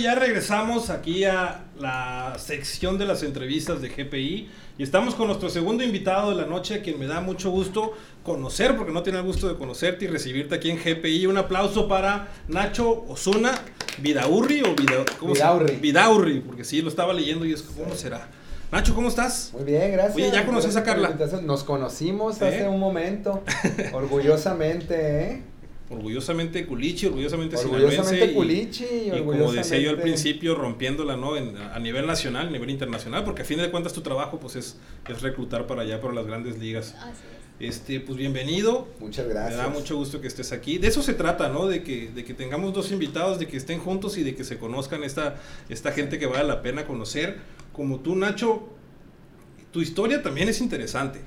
Ya regresamos aquí a la sección de las entrevistas de GPI y estamos con nuestro segundo invitado de la noche, a quien me da mucho gusto conocer, porque no tiene el gusto de conocerte y recibirte aquí en GPI. Un aplauso para Nacho Osuna Vidaurri o Vida, ¿cómo Vidaurri. Vidaurri, porque sí, lo estaba leyendo y es ¿cómo será? Nacho, ¿cómo estás? Muy bien, gracias. Oye, ¿ya conoces a Carla? Nos conocimos ¿Eh? hace un momento, orgullosamente, ¿eh? Orgullosamente culichi, orgullosamente Orgullosamente sinaloense y- culichi, Y como decía yo al principio, rompiéndola, ¿no? En- a nivel nacional, a nivel internacional, porque a fin de cuentas tu trabajo, pues, es, es reclutar para allá, para las grandes ligas. Así Este, pues, bienvenido. Muchas Me gracias. da mucho gusto que estés aquí. De eso se trata, ¿no? De que, de que tengamos dos invitados, de que estén juntos y de que se conozcan esta, esta gente que vale la pena conocer. Como tú, Nacho, tu historia también es interesante,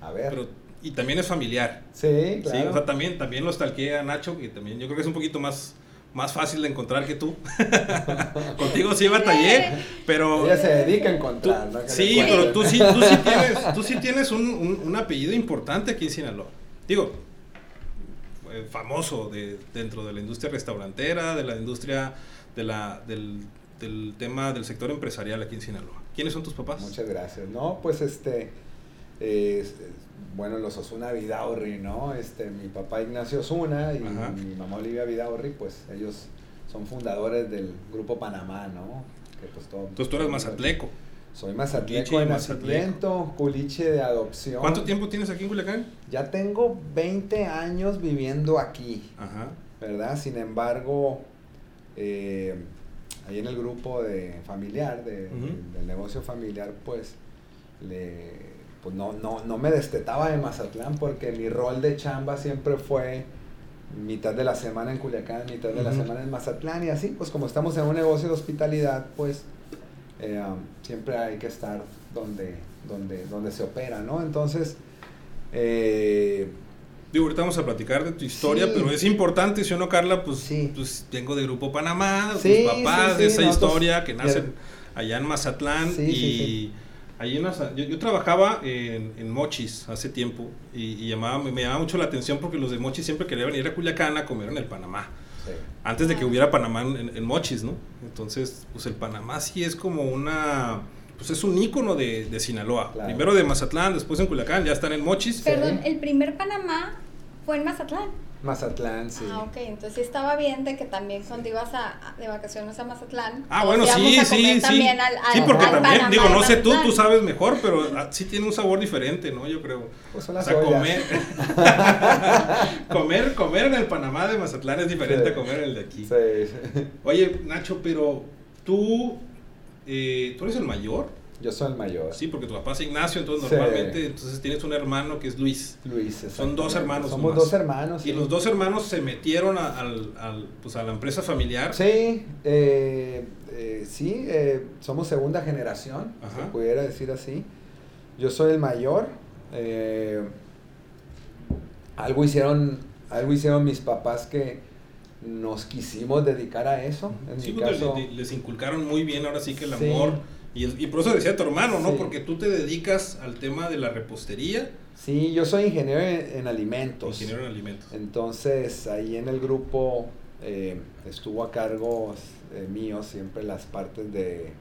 A ver. pero, y también es familiar. sí, Sí, claro. o sea, también, también lo stalkeé a Nacho, que también yo creo que es un poquito más, más fácil de encontrar que tú. Contigo sí batallé, pero... Ella se dedica a tú- encontrar, ¿no? Sí, pero tú sí, tú sí tienes, tú sí tienes un, un- un apellido importante aquí en Sinaloa. Digo, eh, famoso de, dentro de la industria restaurantera, de la industria de la, del, del tema del sector empresarial aquí en Sinaloa. ¿Quiénes son tus papás? Muchas gracias. No, pues este, eh, bueno, los Osuna Vidaurri, ¿no? Este, mi papá Ignacio Osuna y Ajá. mi mamá Olivia Vidaurri, pues ellos son fundadores del Grupo Panamá, ¿no? Que, pues, todo- Entonces tú eres mazatleco. Soy mazatleco de nacimiento, culiche de adopción. ¿Cuánto tiempo tienes aquí en Culiacán? Ya tengo 20 años viviendo aquí, Ajá. ¿verdad? Sin embargo, eh, ahí en el grupo de familiar, de- del negocio familiar, pues, le, pues no, no, no me destetaba de Mazatlán porque mi rol de chamba siempre fue mitad de la semana en Culiacán, mitad de la semana en Mazatlán y así, pues como estamos en un negocio de hospitalidad, pues eh, um, siempre hay que estar donde, donde, donde se opera, ¿no? Entonces, eh, Digo, ahorita vamos a platicar de tu historia, Sí. pero es importante, si o no, Carla, pues, Sí. pues vengo de Grupo Panamá, Sí, tus papás, de esa nosotros- historia que nace ya- allá en Mazatlán y. ahí en yo, yo trabajaba en, en Mochis hace tiempo y, y llamaba, me, me llamaba mucho la atención porque los de Mochis siempre querían venir a Culiacán a comer en el Panamá. sí. Antes de que Ah. hubiera Panamá en, en Mochis, ¿no? Entonces, pues el Panamá sí es como una... Pues es un ícono de, de Sinaloa. Claro. Primero de Mazatlán, después en Culiacán, ya están en Mochis. Perdón, el primer Panamá fue en Mazatlán. Mazatlán, sí. Ah, ok. Entonces sí estaba bien de que también cuando ibas a, de vacaciones a Mazatlán. Ah, bueno, sí, a sí, comer sí. también al- al- sí, porque al también, Panamá digo, no sé tú, tú sabes mejor, pero ah, sí tiene un sabor diferente, ¿no? Yo creo. Pues son O las sea, ollas. comer, comer, comer en el Panamá de Mazatlán es diferente Sí. a comer en el de aquí. Sí, sí. Oye, Nacho, pero tú, eh, tú eres el mayor, Yo soy el mayor. sí, porque tu papá es Ignacio, entonces Sí. normalmente, entonces tienes un hermano que es Luis. Luis. Son dos hermanos Somos nomás. dos hermanos. Y sí. los dos hermanos se metieron a, al, al- pues a la empresa familiar. Sí, eh, eh, sí, eh, somos segunda generación, Ajá. se pudiera decir así. Yo soy el mayor. eh, algo hicieron, algo hicieron mis papás que nos quisimos dedicar a eso. En Sí, mi caso, le- les inculcaron muy bien ahora sí que el Sí. amor. Y, y por eso decía tu hermano, ¿no? Sí. Porque tú te dedicas al tema de la repostería, sí, yo soy ingeniero en, en alimentos. ingeniero en alimentos. Entonces, ahí en el grupo eh, estuvo a cargo eh, mío siempre las partes de,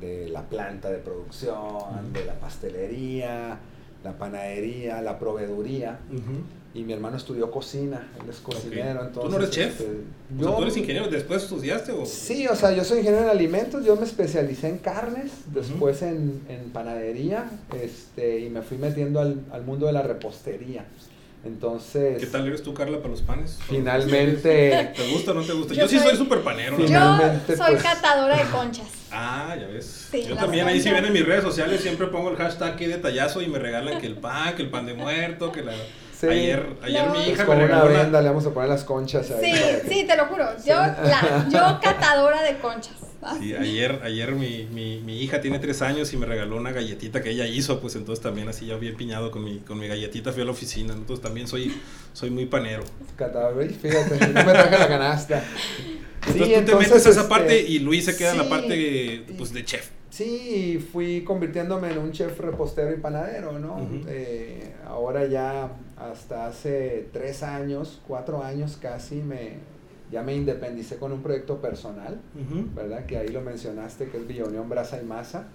de la planta de producción, de la pastelería, la panadería, la proveeduría. Ujú. Y mi hermano estudió cocina, él es cocinero. Entonces, ¿Tú no eres chef? este, O sea, yo, ¿Tú eres ingeniero? ¿Después estudiaste o...? Sí, o sea, yo soy ingeniero en alimentos, yo me especialicé en carnes, después en, en panadería, este, y me fui metiendo al, al mundo de la repostería. Entonces, ¿Qué tal eres tú, Carla, para los panes? Finalmente, ¿Te gusta o no te gusta? Yo, Yo sí soy súper panero. la Yo soy pues- catadora de conchas. Ah, ya ves. Sí, Yo también ahí si ven en mis redes sociales siempre pongo el hashtag aquí detallazo y me regalan que el pan, que el pan de muerto, que la... Sí. Ayer, ayer No. mi pues hija me con una regaló una... venda le vamos a poner las conchas ahí. Sí, sí, te lo juro. Yo, la, yo catadora de conchas. Sí, ayer, ayer mi, mi, mi hija tiene tres años y me regaló una galletita que ella hizo, pues entonces también así yo bien piñado con mi, con mi galletita fui a la oficina, entonces también soy, soy muy panero. Fíjate, no me traje la canasta. Entonces tú te metes a esa este, parte y Luis se queda en la sí, parte pues, de chef. Sí, fui convirtiéndome en un chef repostero y panadero, ¿no? Ujú. Eh, ahora ya hasta hace tres años, cuatro años casi, me, ya me independicé con un proyecto personal. ¿verdad? Que ahí lo mencionaste, que es Villa Unión Brasa y Masa.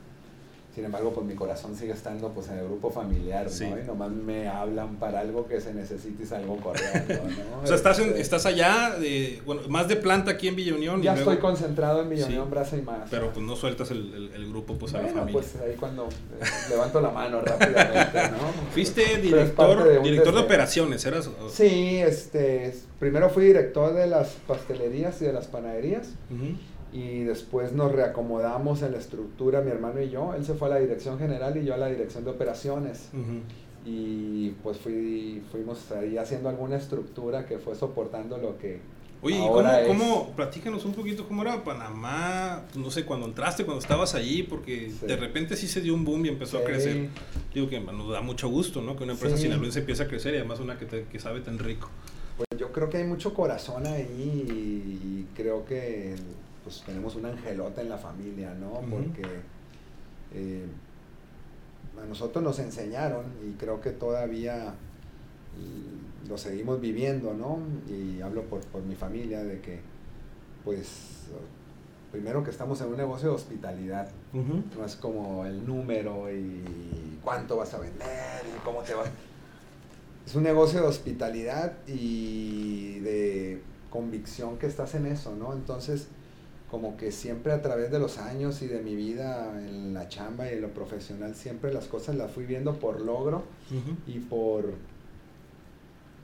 Sin embargo, pues mi corazón sigue estando pues en el grupo familiar, Sí. ¿no? Y nomás me hablan para algo que se necesite y salgo corriendo, ¿no? O sea, estás, en- Este, estás allá, de, bueno, más de planta aquí en Villa Unión. Ya luego- estoy concentrado en Villa Sí. Unión Brasa y Masa. Pero pues no sueltas el, el- el grupo pues a la familia. pues ahí cuando eh, levanto la mano rápidamente, ¿no? Fuiste director, de director de operaciones, ¿eras? Sí, este, primero fui director de las pastelerías y de las panaderías Ujú. Y después nos reacomodamos en la estructura, mi hermano y yo. Él se fue a la dirección general y yo a la dirección de operaciones. Ujú. Y pues fui, fuimos ahí haciendo alguna estructura que fue soportando lo que Oye, ¿y cómo, ahora es. cómo, platícanos un poquito cómo era Panamá, no sé, cuando entraste, cuando estabas allí, porque Sí. de repente sí se dio un boom y empezó a Sí. crecer. Digo que nos da mucho gusto, ¿no? Que una empresa Sí. sinaloense empiece a crecer y además una que, te- que sabe tan rico. Pues yo creo que hay mucho corazón ahí y creo que pues tenemos un angelote en la familia, ¿no? Porque eh, a nosotros nos enseñaron y creo que todavía mm, lo seguimos viviendo, ¿no? Y hablo por, por mi familia de que pues primero que estamos en un negocio de hospitalidad, no es como el número y cuánto vas a vender y cómo te va. Es un negocio de hospitalidad y de convicción que estás en eso, ¿no? Entonces, como que siempre a través de los años y de mi vida en la chamba y en lo profesional, siempre las cosas las fui viendo por logro y por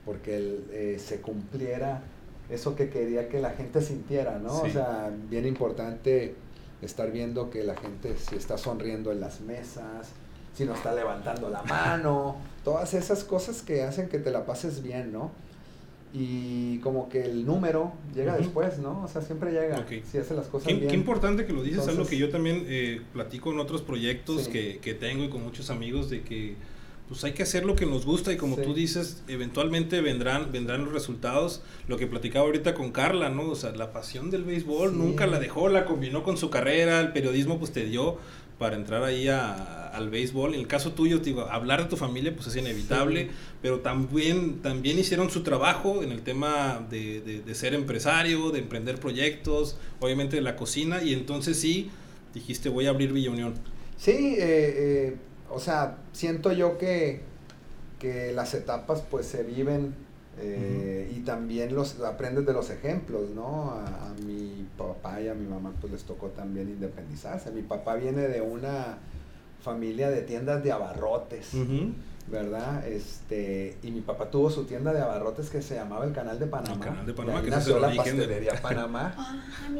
porque el, eh, se cumpliera eso que quería que la gente sintiera, ¿no? Sí. O sea, bien importante estar viendo que la gente si está sonriendo en las mesas, si no está levantando la mano, todas esas cosas que hacen que te la pases bien, ¿no? Y como que el número llega después, ¿no? O sea, siempre llega Ok. si hace las cosas Qué, bien. qué importante que lo dices, algo que yo también eh, platico en otros proyectos Sí. que, que tengo y con muchos amigos de que pues hay que hacer lo que nos gusta y como Sí. tú dices, eventualmente vendrán, vendrán los resultados. Lo que platicaba ahorita con Carla, ¿no? O sea, la pasión del béisbol Sí. nunca la dejó, la combinó con su carrera, el periodismo pues te dio para entrar ahí a- al béisbol. En el caso tuyo, te digo, hablar de tu familia pues es inevitable, Sí. pero también, también hicieron su trabajo en el tema de, de- de ser empresario, de emprender proyectos, obviamente de la cocina, y entonces sí, dijiste voy a abrir Villa Unión. Sí, eh, eh, o sea, siento yo que, que las etapas pues se viven eh, y también los aprendes de los ejemplos, ¿no? A, mi papá y a mi mamá pues les tocó también independizarse. Mi papá viene de una familia de tiendas de abarrotes. Ujú. ¿Verdad? Este, y mi papá tuvo su tienda de abarrotes que se llamaba el Canal de Panamá. El Canal de Panamá, que nació la origen de- pastelería Panamá. Ah,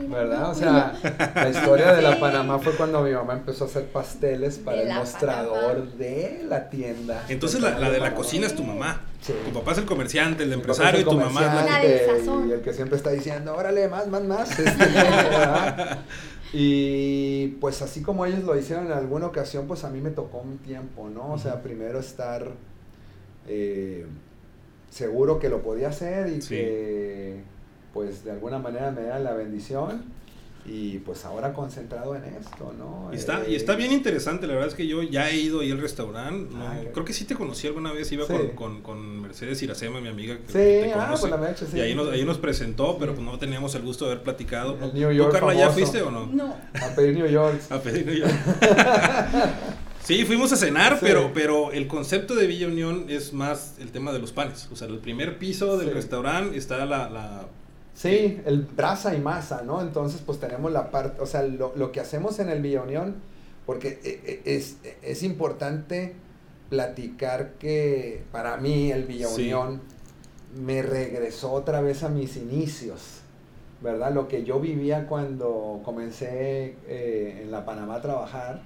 ¿Verdad? O sea, la historia de la. Panamá fue cuando mi mamá empezó a hacer pasteles para el mostrador Panamá. de la tienda. Entonces la, Canal la de la cocina es tu mamá. Sí. Tu papá es el comerciante, el empresario y tu mamá es la La comerciante del sazón. Y el que siempre está diciendo, órale, más, más, más. este, ¿verdad? Y pues así como ellos lo hicieron en alguna ocasión, pues a mí me tocó un tiempo, ¿no? O sea, primero estar eh, seguro que lo podía hacer y Sí. que pues de alguna manera me da la bendición y pues ahora concentrado en esto, ¿no? Y está, Eh, y está bien interesante, la verdad es que yo ya he ido ahí al restaurante, no, Ah, creo que sí te conocí alguna vez, iba Sí. con, con, con Mercedes Iracema, mi amiga que, Sí, te ah, pues la mecha, sí. y ahí nos, ahí nos presentó, pero pues no teníamos el gusto de haber platicado. El New ¿Tú, York Carla, ya fuiste o no? No. A pedir New York. A pedir New York. Sí, fuimos a cenar, Sí. pero, pero el concepto de Villa Unión es más el tema de los panes. O sea, el primer piso del Sí. restaurante está la, la- Sí, el brasa y masa, ¿no? Entonces, pues tenemos la parte, o sea, lo, lo que hacemos en el Villa Unión, porque e- e- es, es importante platicar que para mí el Villa Sí. Unión me regresó otra vez a mis inicios, ¿verdad? Lo que yo vivía cuando comencé eh, en la Panamá a trabajar,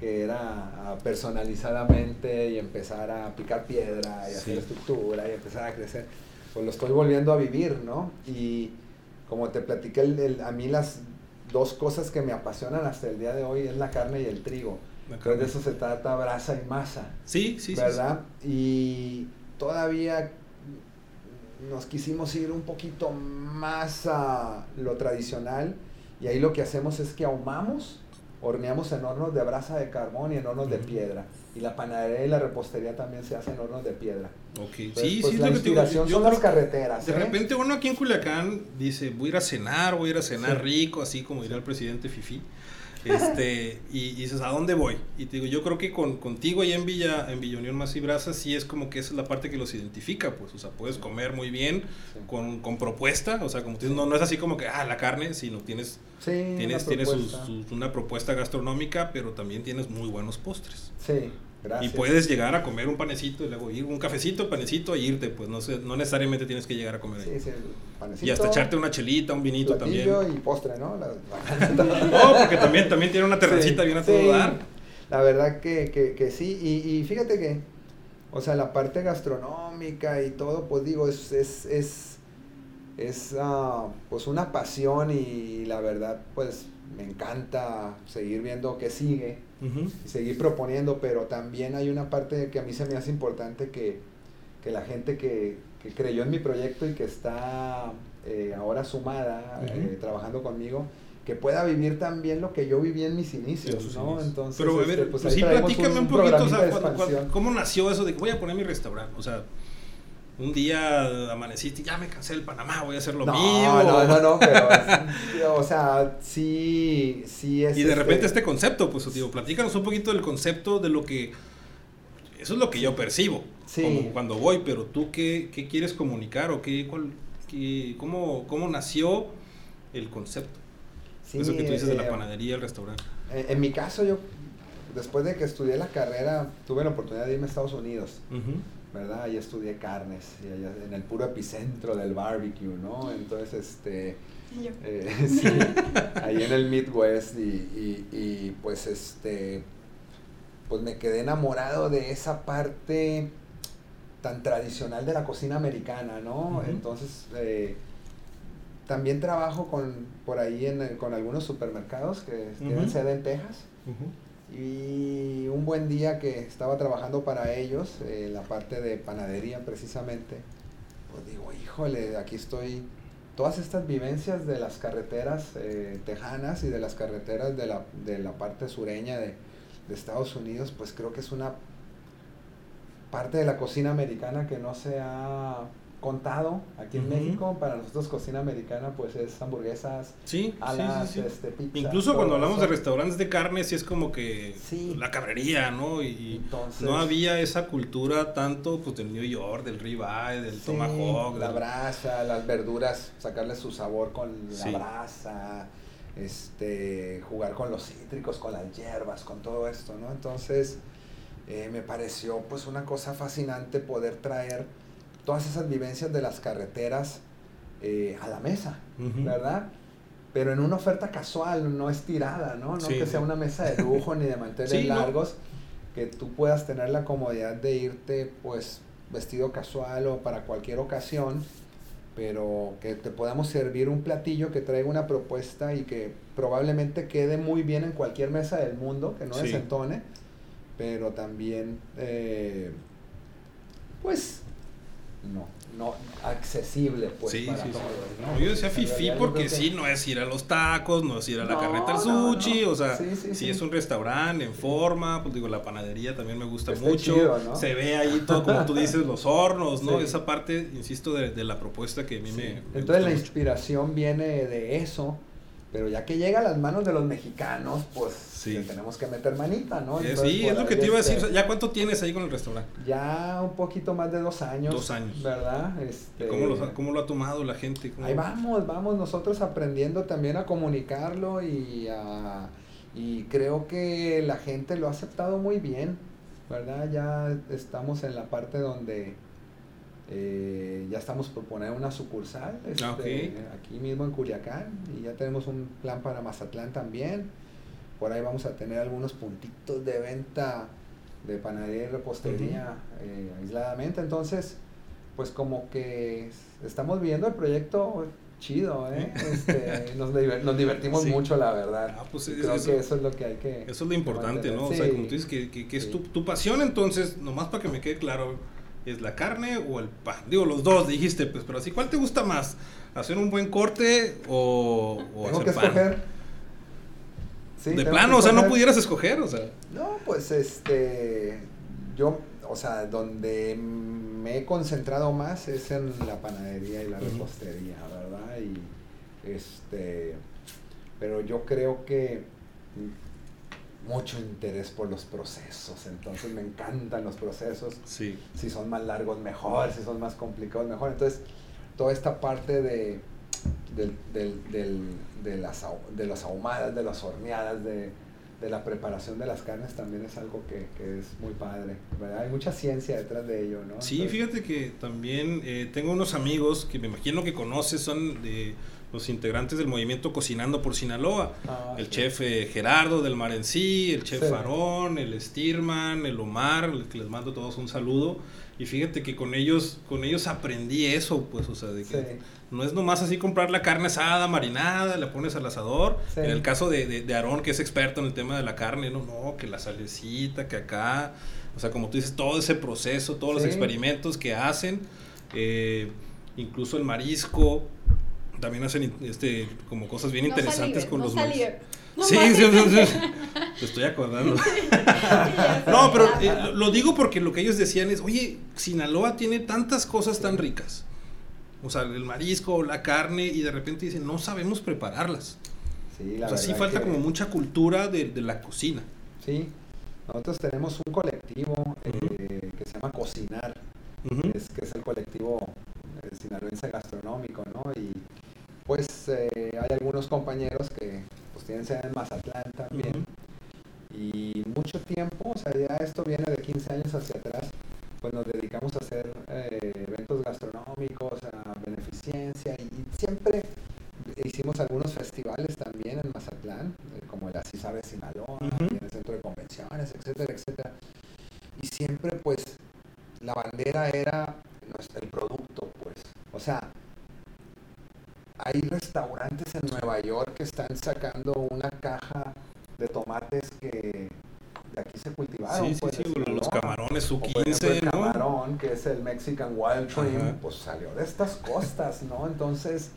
que era personalizadamente y empezar a picar piedra y Sí. hacer estructura y empezar a crecer, pues lo estoy volviendo a vivir, ¿no? Y como te platiqué, el- el- a mí las dos cosas que me apasionan hasta el día de hoy es la carne y el trigo. Entonces de eso se trata brasa y masa, Sí, sí, sí, ¿verdad? Y todavía nos quisimos ir un poquito más a lo tradicional y ahí lo que hacemos es que ahumamos horneamos en hornos de brasa de carbón y en hornos de piedra. Y la panadería y la repostería también se hacen en hornos de piedra. Ok, Entonces, sí, pues, sí, la es lo que te digo. Yo son las carreteras. De ¿eh? repente uno aquí en Culiacán dice, voy a ir a cenar, voy a ir a cenar Sí. rico, así como diría el presidente Fifi. Este, y, y dices, ¿a dónde voy? Y te digo, yo creo que con, contigo ahí en Villa, en Villa Unión Más y Brasa, sí es como que esa es la parte que los identifica, pues, o sea, puedes comer muy bien, Sí. con, con propuesta, o sea, como tú dices, no, no es así como que, ah, la carne, sino tienes, Sí, tienes, una tienes sus- una propuesta gastronómica, pero también tienes muy buenos postres. Sí, gracias. Y puedes llegar a comer un panecito y luego ir un cafecito, panecito e irte, pues no, sé, no necesariamente tienes que llegar a comer ahí. Sí, sí, panecito, Y hasta echarte una chelita, un vinito también. y postre, ¿no? La- No, porque también, también tiene una terracita Sí, bien a todo dar. La verdad que, que, que sí, y, y fíjate que, o sea, la parte gastronómica y todo, pues digo, es, es, es, es ah, pues una pasión y la verdad, pues me encanta seguir viendo qué sigue y seguir proponiendo, pero también hay una parte que a mí se me hace importante que, que la gente que, que creyó en mi proyecto y que está eh, ahora sumada, eh, trabajando conmigo, que pueda vivir también lo que yo viví en mis inicios, ¿no? Entonces, Pero a este, ver, pues pues ahí sí, platícame un, un poquito, o sea. ¿cómo nació eso de que voy a poner mi restaurante? O sea, un día amaneciste, ya me cansé del Panamá, voy a hacer lo no, mío. no, no, no, pero, o sea, sí, sí es... Y de repente este, este concepto, pues, digo, platícanos un poquito del concepto de lo que... Eso es lo que yo percibo Sí. como cuando voy, pero tú qué, qué quieres comunicar o qué, cuál, qué- cómo, cómo nació el concepto. sí, Eso que tú dices de la eh, panadería, el restaurante. En, en mi caso, yo, después de que estudié la carrera, tuve la oportunidad de irme a Estados Unidos. Ujú. ¿Verdad? Ahí estudié carnes, y allá en el puro epicentro del barbecue, ¿no? Entonces, este, eh, sí, ahí en el Midwest y, y, y, pues, este, pues me quedé enamorado de esa parte tan tradicional de la cocina americana, ¿no? Entonces, eh, también trabajo con, por ahí en, con algunos supermercados que tienen sede en Texas. Ujú. Y un buen día que estaba trabajando para ellos, eh, la parte de panadería precisamente, pues digo, híjole, aquí estoy, todas estas vivencias de las carreteras eh, tejanas y de las carreteras de la, de la parte sureña de, de Estados Unidos, pues creo que es una parte de la cocina americana que no se ha contado aquí en. México. Para nosotros cocina americana pues es hamburguesas, Sí, alas, sí, sí. este, pizza. Incluso cuando hablamos de restaurantes de carne, sí es como que la cabrería, ¿no? Y, Entonces- no había esa cultura tanto pues del New York, del ribeye, del tomahawk. la del- brasa, las verduras, sacarle su sabor con la brasa, este, jugar con los cítricos, con las hierbas, con todo esto, ¿no? Entonces, eh, me pareció pues una cosa fascinante poder traer todas esas vivencias de las carreteras eh, a la mesa. ¿verdad? Pero en una oferta casual, no estirada, ¿no? No Sí, que sea una mesa de lujo ni de manteles Sí, ¿no? largos, que tú puedas tener la comodidad de irte, pues, vestido casual o para cualquier ocasión, pero que te podamos servir un platillo que traiga una propuesta y que probablemente quede muy bien en cualquier mesa del mundo, que no Sí. desentone, pero también, eh, pues, no, no accesible, pues, sí, para sí, sí. todos, No, yo decía fifi porque que- sí, no es ir a los tacos, no es ir a la No, carreta al sushi, no. o sea, Sí, sí, sí, sí. es un restaurante en forma, pues digo, la panadería también me gusta Está mucho, chido, ¿no? se ve ahí todo, como tú dices, los hornos, ¿no? Sí. Esa parte, insisto, de, de la propuesta que a mí Sí. me, me Entonces gusta la mucho. inspiración viene de eso, pero ya que llega a las manos de los mexicanos, pues Sí. le tenemos que meter manita, ¿no? Entonces, sí, es lo que te iba a este, decir, ¿ya cuánto tienes ahí con el restaurante? Ya un poquito más de dos años. Dos años. ¿Verdad? Este, ¿Cómo lo, cómo lo ha tomado la gente? ¿Cómo- Ahí vamos, vamos nosotros aprendiendo también a comunicarlo y a- y creo que la gente lo ha aceptado muy bien, ¿verdad? Ya estamos en la parte donde eh, ya estamos por poner una sucursal este, Ah, aquí mismo en Culiacán y ya tenemos un plan para Mazatlán también. Por ahí vamos a tener algunos puntitos de venta de panadería y repostería eh, aisladamente. Entonces, pues como que estamos viendo el proyecto chido, ¿eh? Este, nos, diver- nos divertimos Sí. mucho, la verdad. Ah, pues es- creo eso- que eso es lo que hay que... Eso es lo importante, mantener. ¿no? O sea, como tú dices, que, que- que es tu pasión, entonces, nomás para que me quede claro, ¿es la carne o el pan? Digo, los dos, dijiste, pues, pero así, ¿cuál te gusta más? ¿Hacer un buen corte o, o Tengo hacer que pan? escoger. Sí, de plano, o sea, no pudieras escoger, o sea. No, pues este, yo, o sea, donde me he concentrado más es en la panadería y la repostería, ¿verdad? Y este, pero yo creo que mucho interés por los procesos, entonces me encantan los procesos, Sí. si son más largos mejor, si son más complicados mejor, entonces toda esta parte de, del, del, del- de, las, de las ahumadas, de las horneadas, de, de la preparación de las carnes también es algo que, que es muy padre, ¿verdad? Hay mucha ciencia detrás de ello, ¿no? Sí, Entonces, fíjate que también eh, tengo unos amigos que me imagino que conoces, son de los integrantes del movimiento Cocinando por Sinaloa. ah, El sí. chef eh, Gerardo del Marencí, el chef Sí. Farón, el Stirman, el Omar, que les mando a todos un saludo. Y fíjate que con ellos, con ellos aprendí eso, pues, o sea, de que Sí. no es nomás así comprar la carne asada, marinada, la pones al asador. En el caso de, de, de Aarón, que es experto en el tema de la carne, no, no, que la salecita, que acá, o sea, como tú dices, todo ese proceso, todos los experimentos que hacen, eh, incluso el marisco, también hacen este, como cosas bien No interesantes salive, con no los mariscos. No Sí, sí, sí, sí. Te estoy acordando. No, pero eh, lo- digo porque lo que ellos decían es, oye, Sinaloa tiene tantas cosas tan ricas. O sea, el marisco, la carne, y de repente dicen, no sabemos prepararlas. Sí, la o sea, sí falta que- como mucha cultura de, de la cocina. Sí, nosotros tenemos un colectivo eh, que se llama Cocinar, Ujú. es, que es el colectivo eh, sinaloense gastronómico, ¿no? Y pues eh, hay algunos compañeros que pues tienen sede en Mazatlán también. Y mucho tiempo, o sea, ya esto viene de 15 años hacia atrás, pues nos dedicamos a hacer eh, eventos gastronómicos, a beneficencia y, siempre hicimos algunos festivales también en Mazatlán, eh, como el Así Sabe Sinaloa, y en el centro de convenciones, etcétera, etcétera. Y siempre pues la bandera era nuestro- el producto, pues. O sea, hay restaurantes en Nueva York que están sacando una caja de tomates que de aquí se cultivaron. Sí, sí, pues, sí, de los Sinaloa. Camarones O, por ejemplo, U15, el ¿no? camarón, que es el Mexican Wild Shrimp, Ajá. pues salió de estas costas, ¿no? Entonces,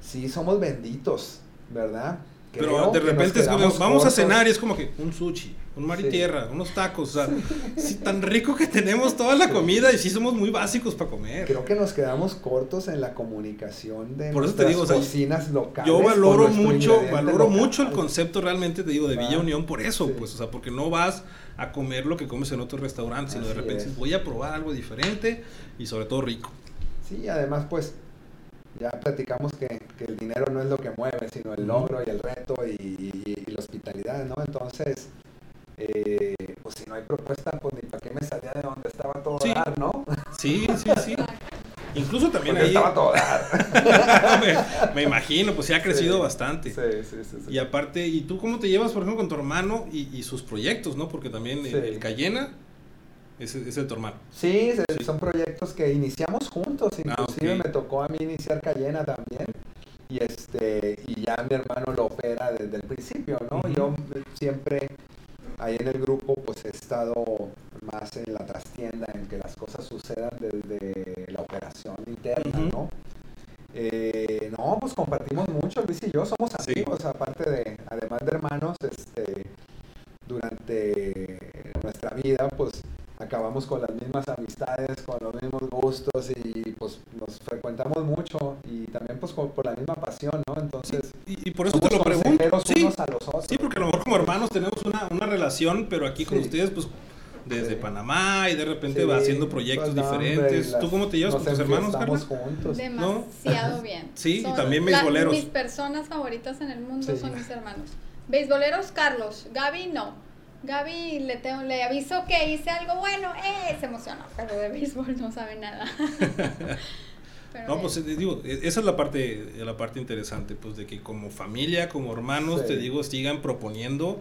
sí somos benditos, ¿verdad? Pero de repente es como, vamos a cenar y es como que un sushi, un mar y Sí. tierra, unos tacos, o sea, sí, tan rico que tenemos toda la comida y sí somos muy básicos para comer. Creo que nos quedamos cortos en la comunicación de Por eso te digo, o sea, cocinas locales. Yo valoro mucho, valoro local. mucho el concepto realmente, te digo, de Villa. Unión por eso, pues, o sea, porque no vas a comer lo que comes en otros restaurantes, sino de repente es. voy a probar algo diferente y sobre todo rico. Sí, además, pues, ya platicamos que, que el dinero no es lo que mueve, sino el logro y el reto y, y- y la hospitalidad, ¿no? Entonces, eh, pues si no hay propuesta, pues ni para qué me salía de donde estaba todo Sí. dar, ¿no? Sí, sí, sí. Incluso también ahí, estaba todo dar. me, me imagino, pues sí ha crecido Sí, bastante. Sí, sí, sí. sí. Y aparte, ¿y tú cómo te llevas, por ejemplo, con tu hermano y, y sus proyectos, no? Porque también el Cayena es, es de tu hermano. Sí, Sí. son proyectos que iniciamos juntos, Ah, inclusive me tocó a mí iniciar Cayena también. Y este y ya mi hermano lo opera desde el principio, ¿no? Yo siempre ahí en el grupo pues he estado más en la trastienda, en que las cosas sucedan desde la operación interna. ¿no? Eh, no, pues compartimos mucho, Luis y yo somos Sí. amigos, aparte de, además de hermanos, este, durante nuestra vida, pues acabamos con las mismas amistades, con los mismos gustos y pues nos frecuentamos mucho y también pues con- por la misma pasión, ¿no? Entonces, Y, y por eso te lo pregunto. Sí, unos a los otros. sí, porque a lo mejor como hermanos tenemos una, una relación, pero aquí con Sí. ustedes, pues desde Sí. Panamá y de repente Sí, va haciendo proyectos pues, no, hombre, diferentes. las- ¿Tú cómo te llevas con tus hermanos, Carla? juntos. Demasiado bien. Sí, y también beisboleros. Mis personas favoritas en el mundo Sí. son mis hermanos. Beisboleros, Carlos. Gaby, no. Gaby, le, tengo, le aviso que hice algo bueno, ¡eh! Se emociona, pero de béisbol no sabe nada. Pero No, bien. pues eh, digo, eh, esa es la parte, la parte interesante, pues de que como familia, como hermanos, Sí. te digo, sigan proponiendo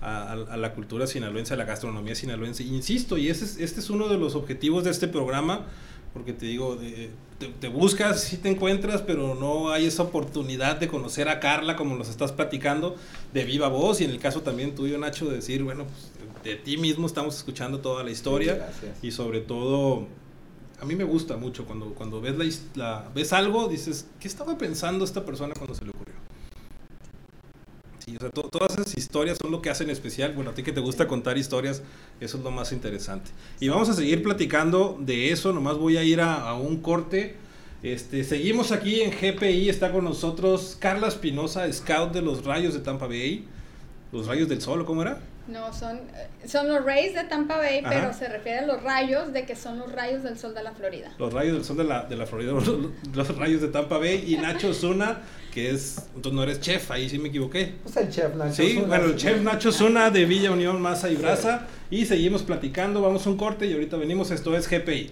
a, a- a la cultura sinaloense, a la gastronomía sinaloense. Insisto, y ese es, este es uno de los objetivos de este programa, porque te digo, de- te, te buscas, sí te encuentras, pero no hay esa oportunidad de conocer a Carla como nos estás platicando de viva voz, y en el caso también tuyo, Nacho, de decir, bueno, pues de ti mismo estamos escuchando toda la historia. Gracias. Y sobre todo, a mí me gusta mucho cuando, cuando ves, la- ves algo, dices, ¿qué estaba pensando esta persona cuando se le ocurrió? Sí, o sea, to- todas esas historias son lo que hacen especial. Bueno, a ti que te gusta contar historias, eso es lo más interesante. Y vamos a seguir platicando de eso, nomás voy a ir a, a un corte. Este, seguimos aquí en GPI, está con nosotros Carla Espinosa, scout de los Rayos de Tampa Bay. Los Rayos del Sol, ¿o ¿cómo era? No, son, eh, son los Rays de Tampa Bay, Ajá. pero se refiere a los rayos de que son los rayos del sol de la Florida. Los Rayos del Sol de la, de la Florida, los, los Rayos de Tampa Bay. Y Nacho Osuna, que es, entonces no eres chef, ahí sí me equivoqué. Pues el chef Nacho. Sí, Zuna, bueno, el chef Nacho Zuna de Villa Unión Masa y Brasa. Y seguimos platicando, vamos a un corte y ahorita venimos. Esto es GPI.